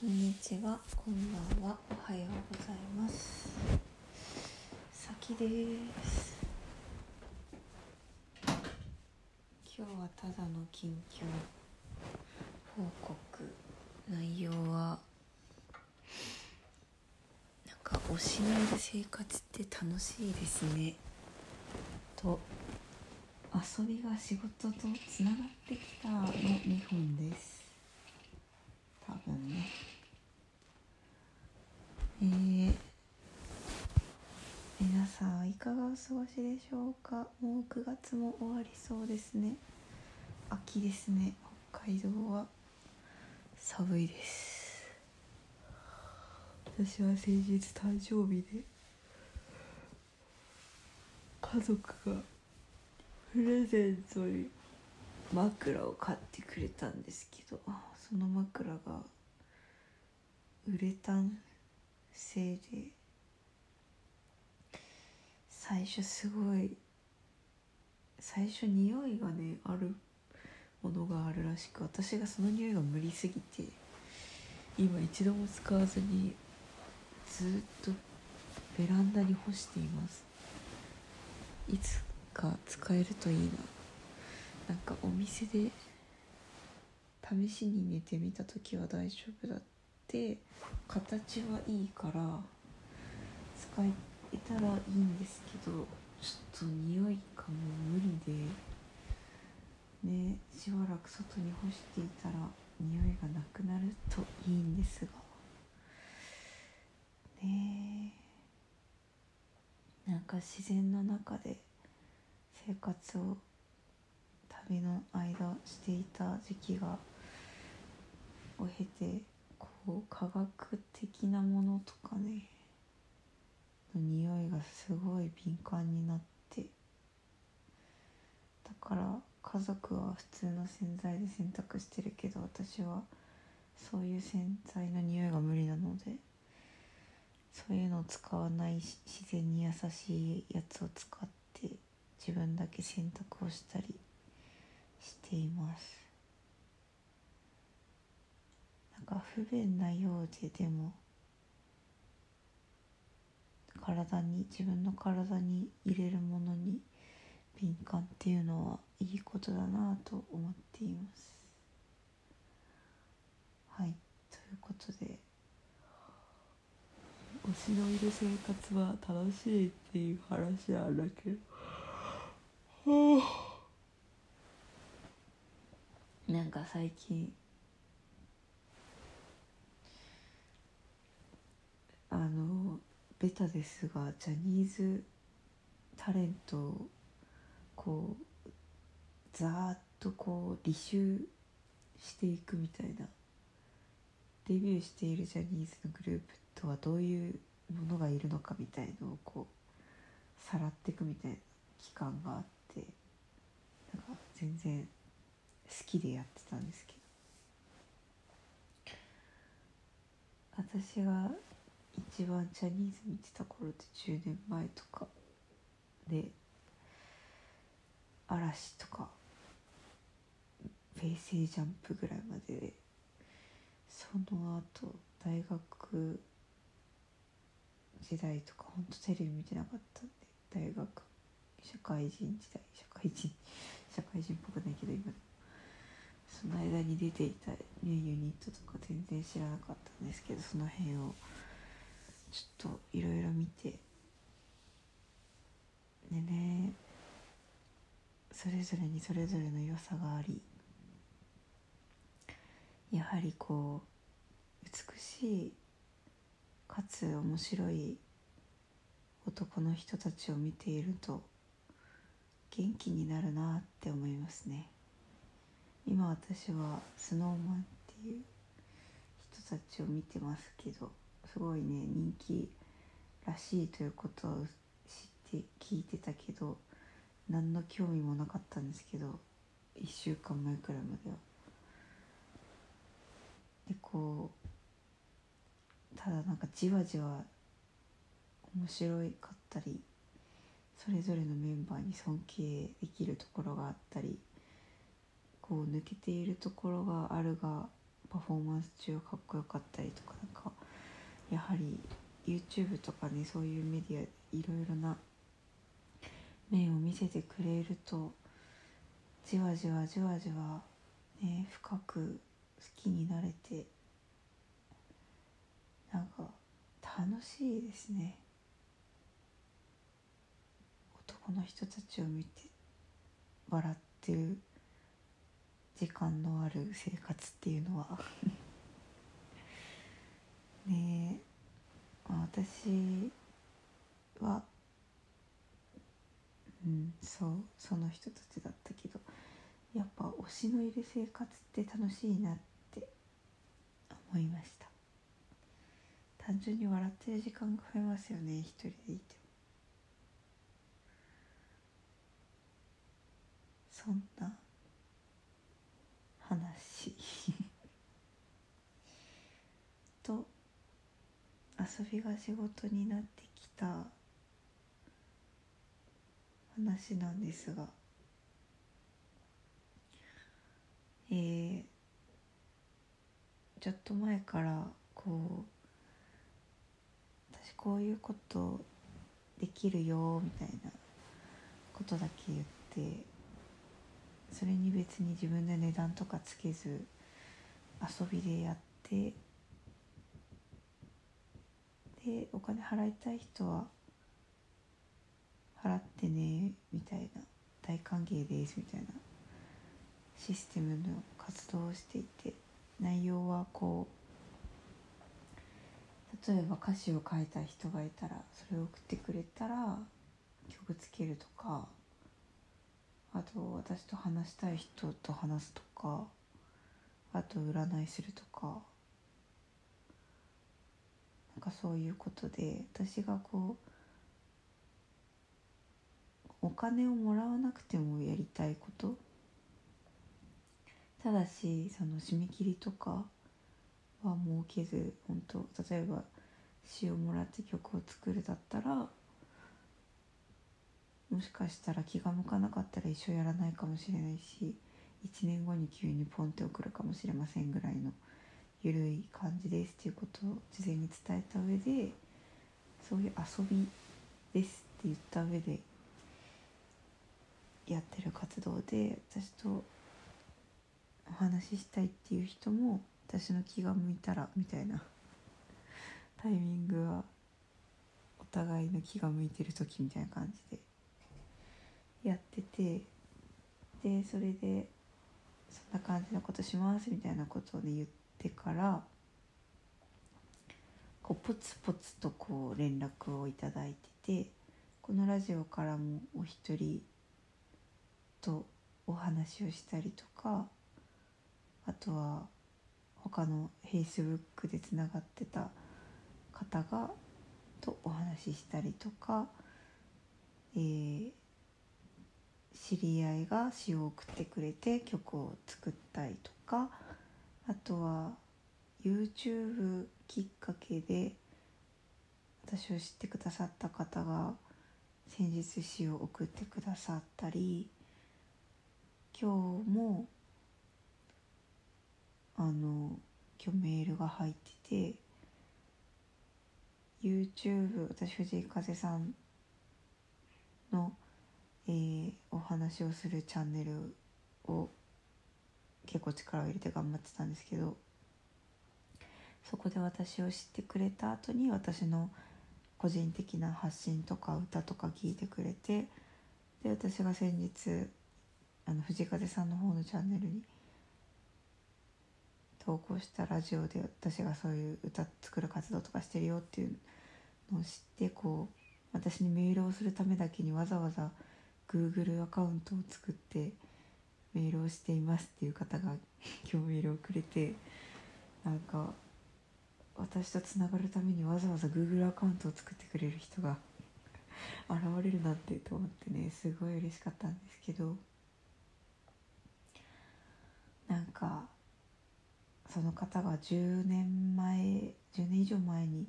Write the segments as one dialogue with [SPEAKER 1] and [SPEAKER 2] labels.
[SPEAKER 1] こんにちは、こんばんは、おはようございます。さきです。今日はただの近況報告。内容は。なんか推しのいる生活って楽しいですね。と。遊びが仕事とつながってきたの2本です。多分ね。えー、皆さんいかがお過ごしでしょうか？もう9月も終わりそうですね。秋ですね。北海道は。寒いです。私は先日誕生日で。家族がプレゼントに枕を買ってくれたんですけどその枕がウレタン製で最初すごい最初匂いがねあるものがあるらしく私がその匂いが無理すぎて今一度も使わずにずっとベランダに干しています。いつか使えるといいな。なんかお店で試しに寝てみた時は大丈夫だった。て形はいいから使えたらいいんですけどちょっと匂いがもう無理でねしばらく外に干していたら匂いがなくなるといいんですが。ねなんか自然の中で生活を旅の間していた時期がを経てこう科学的なものとかねの匂いがすごい敏感になってだから家族は普通の洗剤で洗濯してるけど私はそういう洗剤の匂いが無理なのでそういうのを使わない自然に優しいやつを使って自分だけ洗濯をしたりしています。なんか不便なようででも体に自分の体に入れるものに敏感っていうのはいいことだなと思っています。はい。ということで推しのいる生活は楽しいっていう話なんだけど。なんか最近あのベタですがジャニーズタレントをこうざーっとこう履修していくみたいなデビューしているジャニーズのグループとはどういうものがいるのかみたいのをこうさらっていくみたいな期間があってなんか全然好きでやってたんですけど。私が一番ジャニーズ見てた頃って10年前とかで嵐とか平成ジャンプぐらいまででその後大学時代とかほんとテレビ見てなかったんで大学社会人時代社会人 社会人っぽくないけど今。その間に出ていた、ね、ユニットとか全然知らなかったんですけどその辺をちょっといろいろ見て。でねそれぞれにそれぞれの良さがありやはりこう美しいかつ面白い男の人たちを見ていると元気になるなって思いますね。今私は SnowMan っていう人たちを見てますけどすごいね人気らしいということを知って聞いてたけど何の興味もなかったんですけど1週間前くらいまでは。でこうただなんかじわじわ面白かったりそれぞれのメンバーに尊敬できるところがあったりこう抜けているところがあるがパフォーマンス中はかっこよかったりとかなんかやはり YouTube とかねそういうメディアいろいろな面を見せてくれるとじわじわじわじわね深く好きになれてなんか楽しいですね。男の人たちを見て笑ってる時間のある生活っていうのは。ね。え、まあ、私はうんそうその人たちだったけどやっぱ推しのいる生活って楽しいなって思いました。単純に笑ってる時間が増えますよね一人でいても。そんな話と遊びが仕事になってきた話なんですが。えー、ちょっと前からこう私こういうことできるよみたいなことだけ言ってそれに別に自分で値段とかつけず遊びでやってでお金払いたい人は払ってねみたいな。大歓迎ですみたいなシステムの活動をしていて内容はこう例えば歌詞を書いた人がいたらそれを送ってくれたら曲つけるとかあと私と話したい人と話すとかあと占いするとかかそういうことで私がこうお金をもらわなくてもやりたいこと。ただしその締め切りとかは設けず本当例えば詩をもらって曲を作るだったらもしかしたら気が向かなかったら一生やらないかもしれないし1年後に急にポンって送るかもしれませんぐらいの緩い感じですっていうことを事前に伝えた上でそういう遊びですって言った上でやってる活動で私とお話ししたいっていう人も私の気が向いたらみたいな タイミングはお互いの気が向いてる時みたいな感じでやっててでそれでそんな感じのことしますみたいなことをね言っててからこうポツポツとこう連絡をいただいててこのラジオからもお一人とお話をしたりとかあとは他の Facebook でつながってた方がとお話ししたりとか、えー、知り合いが詩を送ってくれて曲を作ったりとかあとは YouTube きっかけで私を知ってくださった方が先日詩を送ってくださったり今日もあの今日メールが入ってて YouTube 私藤井風さんのえー、お話をするチャンネルを結構力を入れて頑張ってたんですけどそこで私を知ってくれた後に私の個人的な発信とか歌とか聞いてくれてで私が先日あの藤風さんの方のチャンネルに投稿したラジオで私がそういう歌作る活動とかしてるよっていうのを知ってこう私にメールをするためだけにわざわざ Google アカウントを作ってメールをしていますっていう方が今日メールをくれてなんか私とつながるためにわざわざ Google アカウントを作ってくれる人が現れるなんてと思ってねすごい嬉しかったんですけどなんかその方が10年前10年以上前に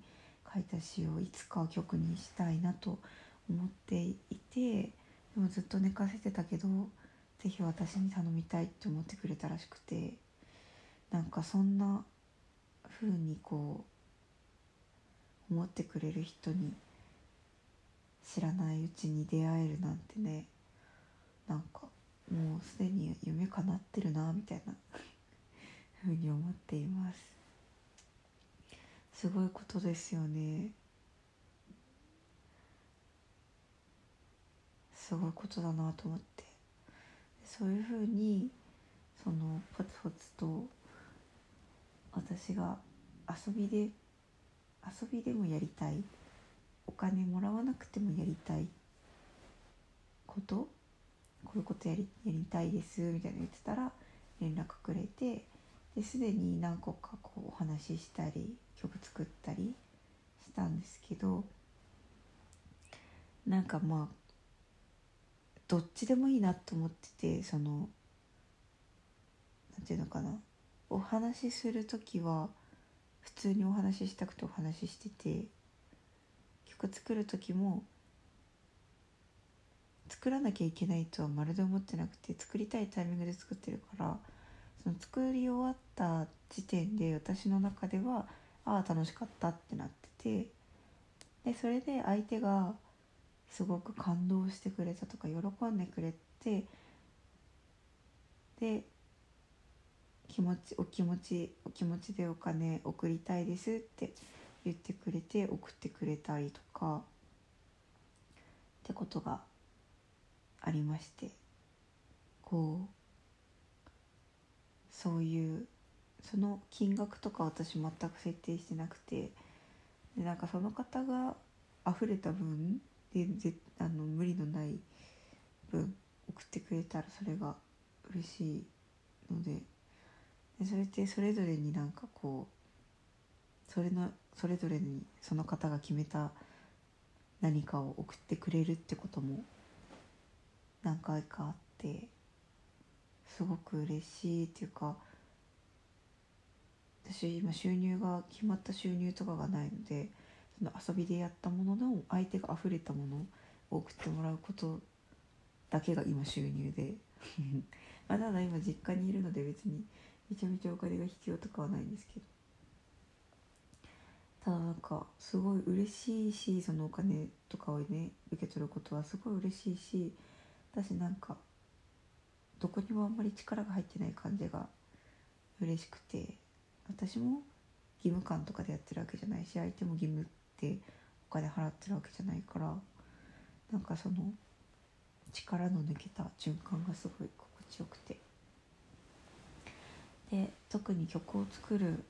[SPEAKER 1] 書いた詩をいつか曲にしたいなと思っていてでもずっと寝かせてたけど是非私に頼みたいって思ってくれたらしくてなんかそんなふうにこう思ってくれる人に知らないうちに出会えるなんてねなんかもうすでに夢叶ってるなみたいな ふうに思っています。すごいことですよね。すごいことだなと思って。そういうふうにそのポツポツと私が遊びで遊びでもやりたい。お金もらわなくてもやりたい。こと？こういうことやりやりたいです。みたいな言ってたら連絡くれてですでに何個かこうお話ししたり曲作ったりしたんですけどなんかまあどっちでもいいなと思っててその何て言うのかな。お話しする時は普通にお話ししたくてお話ししてて曲作る時も作らなきゃいけないとはまるで思ってなくて作りたいタイミングで作ってるからその作り終わった時点で私の中ではああ楽しかったってなっててでそれで相手がすごく感動してくれたとか喜んでくれてで気持ちお気持ちお気持ちでお金送りたいですって言ってくれて送ってくれたりとかってことがありましてこうそういうその金額とか私全く設定してなくてでなんかその方が溢れた分でぜあの無理のない分送ってくれたらそれが嬉しいので。でそれってそれぞれになんかこうそれのそれぞれにその方が決めた何かを送ってくれるってことも何回かあってすごく嬉しいっていうか私今収入が決まった収入とかがないのでの遊びでやったものの相手が溢れたものを送ってもらうことだけが今収入で。まあただ今実家にいるので別にめちゃめちゃお金が必要とかはないんですけど。ただなんかすごい嬉しいしそのお金とかをね受け取ることはすごい嬉しいし私なんかどこにもあんまり力が入ってない感じが嬉しくて。私も義務感とかでやってるわけじゃないし相手も義務ってお金払ってるわけじゃないからなんかその力の抜けた循環がすごい心地よくて。で特に曲を作るっ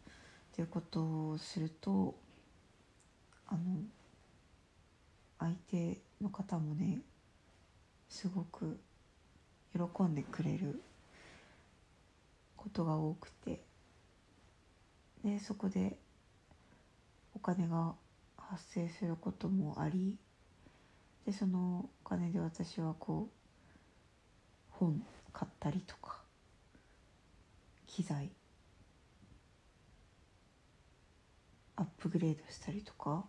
[SPEAKER 1] ていうことをするとあの相手の方もねすごく喜んでくれることが多くて。でそこでお金が発生することもありでそのお金で私はこう本買ったりとか機材アップグレードしたりとか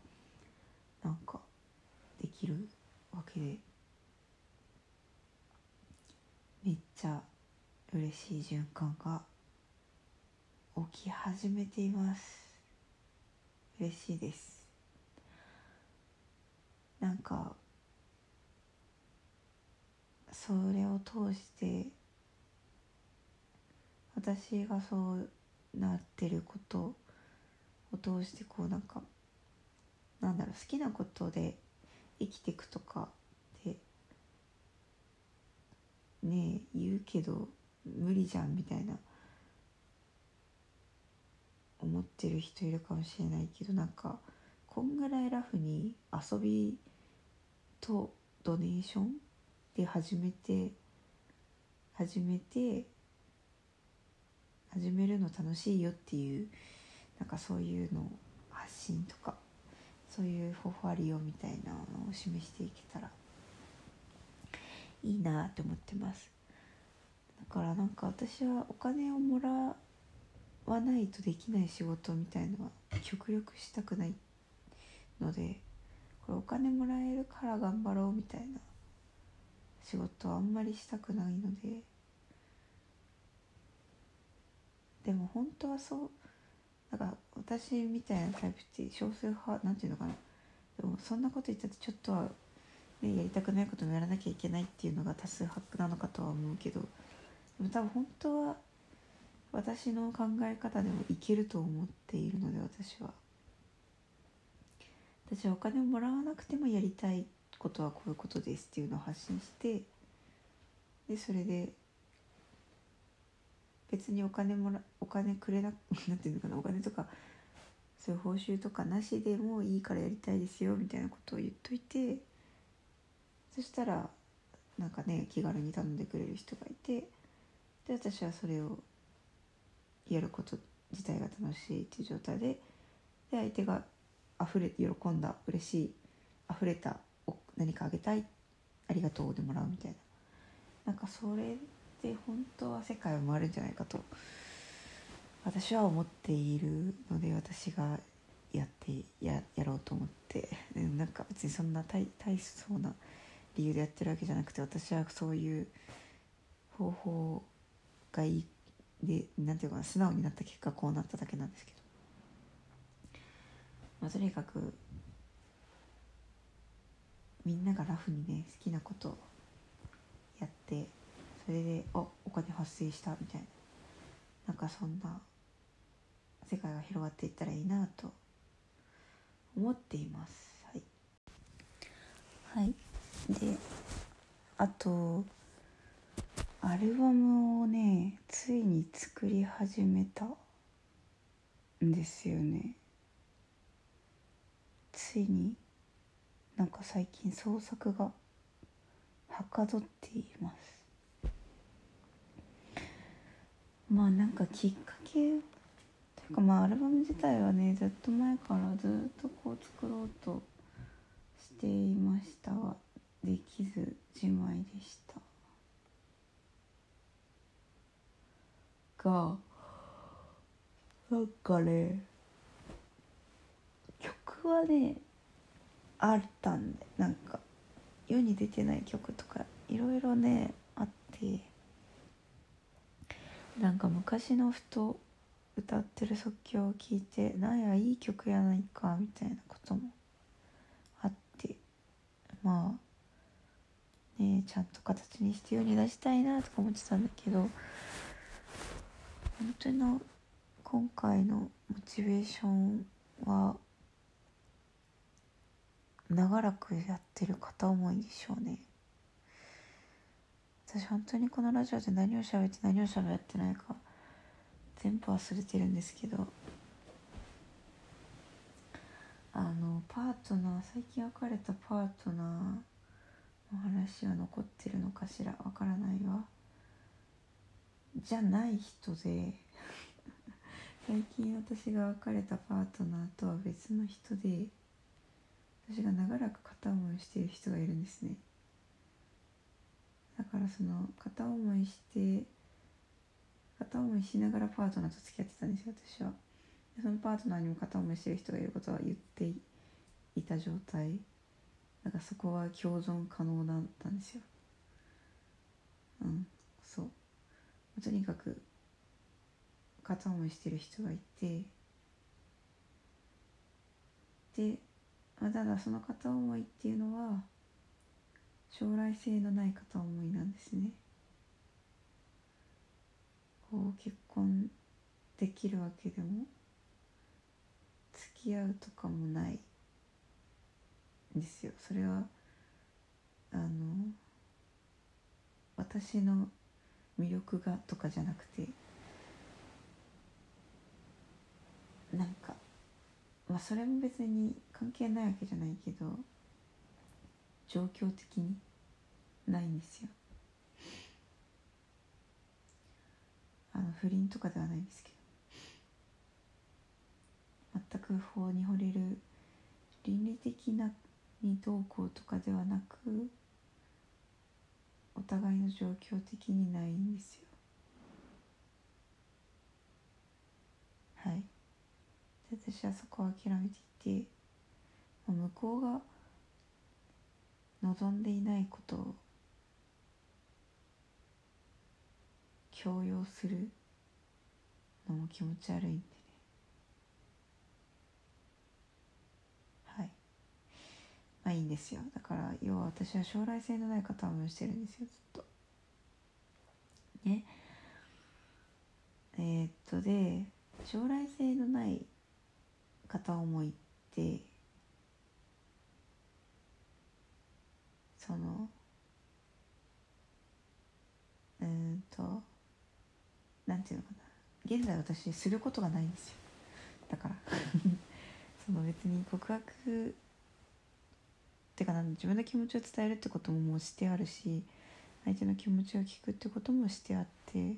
[SPEAKER 1] なんかできるわけでめっちゃ嬉しい循環が起き始めています。嬉しいです。なんかそれを通して私がそうなってることを通してこうなんかなんだろう好きなことで生きていくとかってねえ言うけど無理じゃんみたいな思ってる人いるかもしれないけどなんかこんぐらいラフに遊びとドネーションで始めて始めて始めるの楽しいよっていうなんかそういうの発信とかそういう方法あるよみたいなのを示していけたらいいなって思ってます。だからなんか私はお金をもらわないとできない仕事みたいのは極力したくないのでこれお金もらえるから頑張ろうみたいな仕事はあんまりしたくないので。でも本当はそうだか私みたいなタイプって少数派なんていうのかな。でもそんなこと言ったってちょっとは、ね、やりたくないこともやらなきゃいけないっていうのが多数派なのかとは思うけど。でも多分本当は私の考え方でもいけると思っているので私は。私はお金をもらわなくてもやりたいことはこういうことですっていうのを発信してでそれで別にお金もらお金くれな なんていうのかなお金とかそういう報酬とかなしでもいいからやりたいですよみたいなことを言っといてそしたらなんかね気軽に頼んでくれる人がいてで私はそれをやること自体が楽しいっていう状態でで相手が溢れ喜んだ嬉しい溢れた何かあげたいありがとうでもらうみたいな。なんかそれで本当は世界を回るんじゃないかと私は思っているので私がやってややろうと思って。なんか別にそんな大大層な理由でやってるわけじゃなくて私はそういう方法がいいでなんていうかな素直になった結果こうなっただけなんですけど、まあ、とにかくみんながラフにね好きなことをやってそれであお金発生したみたいな。なんかそんな世界が広がっていったらいいなと思っています。はい、はい、であとアルバムをねついに作り始めたんですよね。ついになんか最近創作がはかどっています。まあなんかきっかけというかまあアルバム自体はねずっと前からずっとこう作ろうとしていました。ができずじまいでした。がなんかね曲はねあったんでなんか世に出てない曲とかいろいろねあって。なんか昔のふと歌ってる即興を聞いてなんやいい曲やないかみたいなこともあって。まあねちゃんと形にして世に出したいなとか思ってたんだけど本当の今回のモチベーションは長らくやってる片思いでしょうね。私本当にこのラジオで何を喋って何を喋ってないか全部忘れてるんですけど。あのパートナー最近別れたパートナーの話は残ってるのかしらわからないわ。じゃない人で。最近私が別れたパートナーとは別の人で。私が長らく片思いしている人がいるんですね。だからその片思いして片思いしながらパートナーと付き合ってたんですよ私は。そのパートナーにも片思いしてる人がいることは言っていた状態。だからそこは共存可能だったんですよ。うんそう。とにかく片思いしてる人がいて。で、まあ、ただその片思いっていうのは将来性のない片思いなんですね。こう結婚できるわけでも付き合うとかもないんですよ。それはあの私の魅力がとかじゃなくてなんかまあそれも別に関係ないわけじゃないけど状況的にないんですよ。あの不倫とかではないんですけど。全く法に惚れる倫理的なにどうこうとかではなくお互いの状況的にないんですよ。はい。で私はそこを諦めていて向こうが望んでいないことを強要するのも気持ち悪いんでね。はい。まあいいんですよ。だから要は私は将来性のない方をしてるんですよずっと。ね。えー、っとで将来性のない片思いってそのうんとなんていうのかな。現在私することがないんですよ。だから。その別に告白ってかな。自分の気持ちを伝えるってことももうしてあるし相手の気持ちを聞くってこともしてあって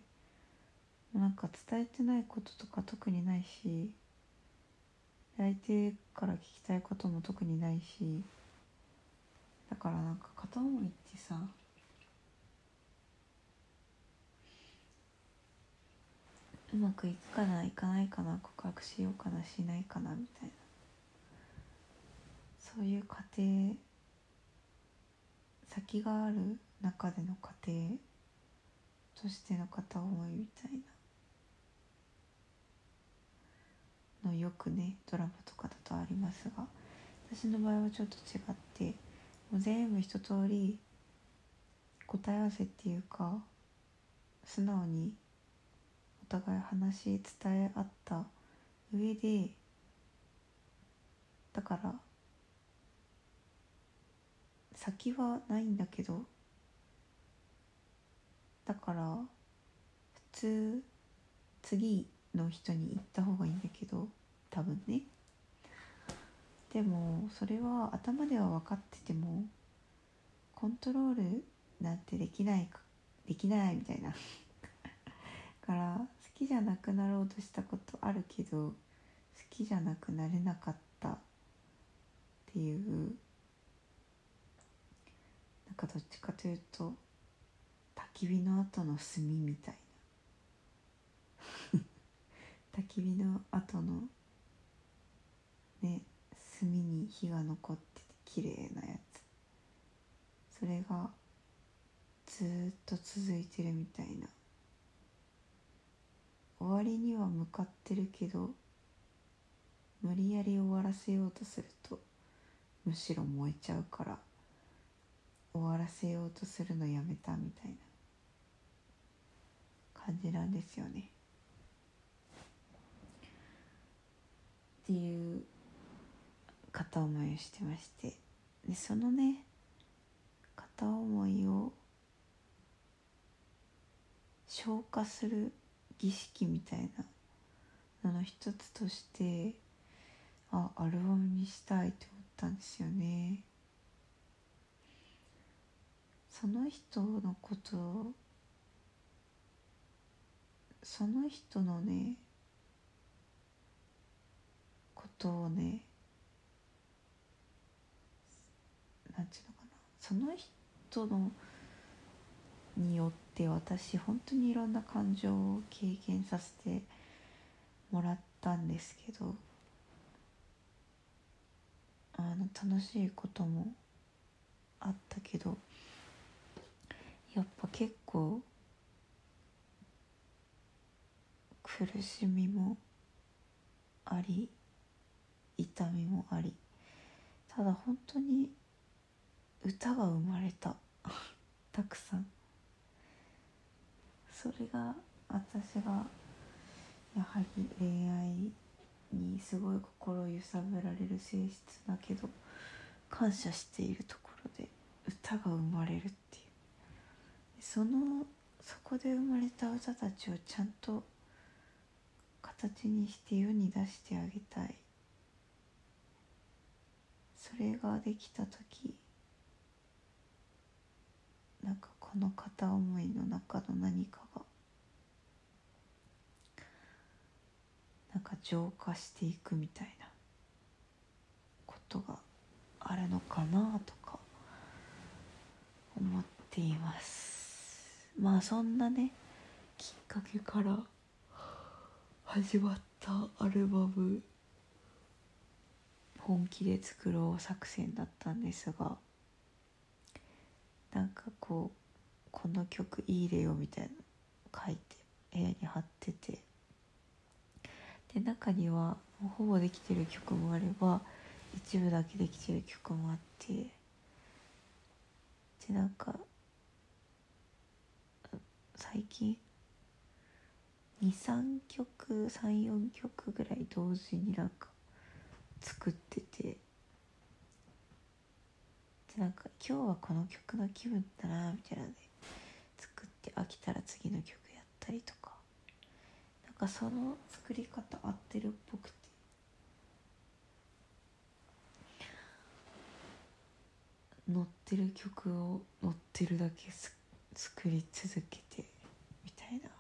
[SPEAKER 1] なんか伝えてないこととか特にないし相手から聞きたいことも特にないしだからなんか片思いってさうまくいくかないかないかな告白しようかなしないかなみたいな。そういう過程先がある中での過程としての片思いみたいな。のよくねドラマとかだとありますが私の場合はちょっと違って。もう全部一通り答え合わせっていうか素直にお互い話伝え合った上でだから先はないんだけどだから普通次の人に行った方がいいんだけど多分ね。でもそれは頭では分かっててもコントロールなんてできないできないみたいな。から好きじゃなくなろうとしたことあるけど好きじゃなくなれなかったっていうなんかどっちかというと焚き火の後の炭みたいな。焚き火の後のね炭に火が残ってて綺麗なやつ。それがずっと続いてるみたいな。終わりには向かってるけど無理やり終わらせようとするとむしろ燃えちゃうから終わらせようとするのやめたみたいな。感じなんですよね。っていう片思いをしてまして。でそのね片思いを消化する儀式みたいなのの一つとしてあアルバムにしたいと思ったんですよね。その人のことその人のねことをねなんていうのかな。その人のによって私本当にいろんな感情を経験させてもらったんですけどあの楽しいこともあったけどやっぱ結構苦しみもあり痛みもありただ本当に歌が生まれた。たくさん。それが私がやはり恋愛にすごい心揺さぶられる性質だけど感謝しているところで歌が生まれるっていう。そのそこで生まれた歌たちをちゃんと形にして世に出してあげたい。それができた時なんかこの片思いの中の何かがなんか浄化していくみたいなことがあるのかなとか思っています。まあそんなねきっかけから始まったアルバム本気で作ろう作戦だったんですがなんかこうこの曲いいれよみたいな書いて部屋に貼ってて。で中にはほぼできてる曲もあれば一部だけできてる曲もあって。でなんか最近23曲34曲ぐらい同時になんか作ってて。でなんか今日はこの曲の気分だなみたいなので。作って飽きたら次の曲やったりとか。なんかその作り方合ってるっぽくて。乗ってる曲を乗ってるだけ作り続けてみたいな。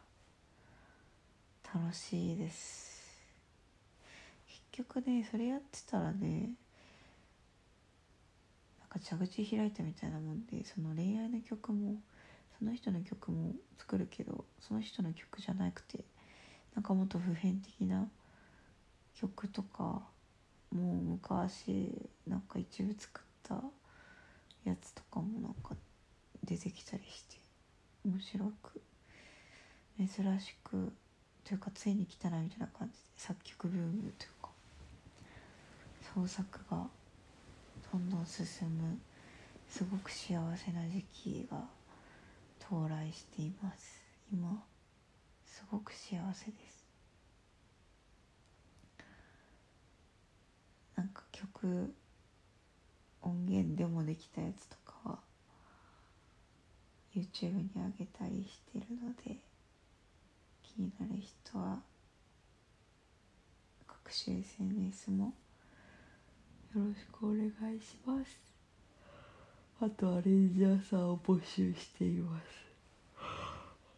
[SPEAKER 1] 楽しいです。結局ねそれやってたらねなんか蛇口開いたみたいなもんでその恋愛の曲もその人の曲も作るけどその人の曲じゃなくてなんかもっと普遍的な曲とかもう昔なんか一部作ったやつとかもなんか出てきたりして面白く珍しくというかついに来たなみたいな感じで作曲ブームというか創作がどんどん進むすごく幸せな時期が到来しています。今すごく幸せです。なんか曲音源でもできたやつとかは YouTube に上げたりしてるので気になる人は各種 SNS もよろしくお願いします。あとはレンジャーさんを募集しています。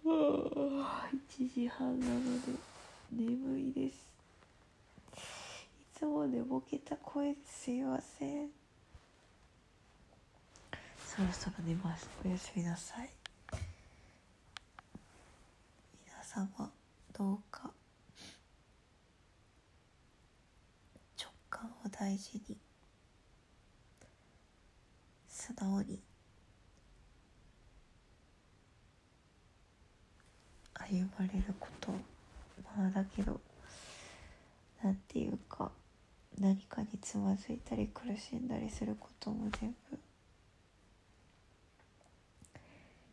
[SPEAKER 1] 1時半なので眠いです。いつも寝ぼけた声ですいません。そろそろ寝ます。おやすみなさい。皆様どうか直感を大事に。素直に歩まれることまあだけどなんていうか何かにつまずいたり苦しんだりすることも全部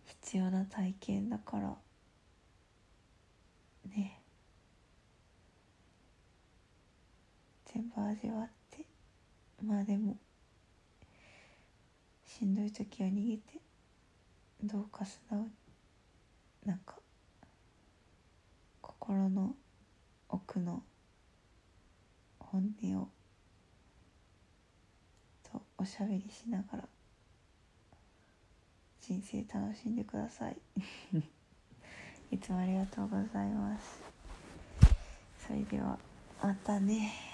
[SPEAKER 1] 必要な体験だからね。全部味わってまあでもしんどい時は逃げてどうか素直になんか心の奥の本音をとおしゃべりしながら人生楽しんでください。いつもありがとうございます。それではまたね。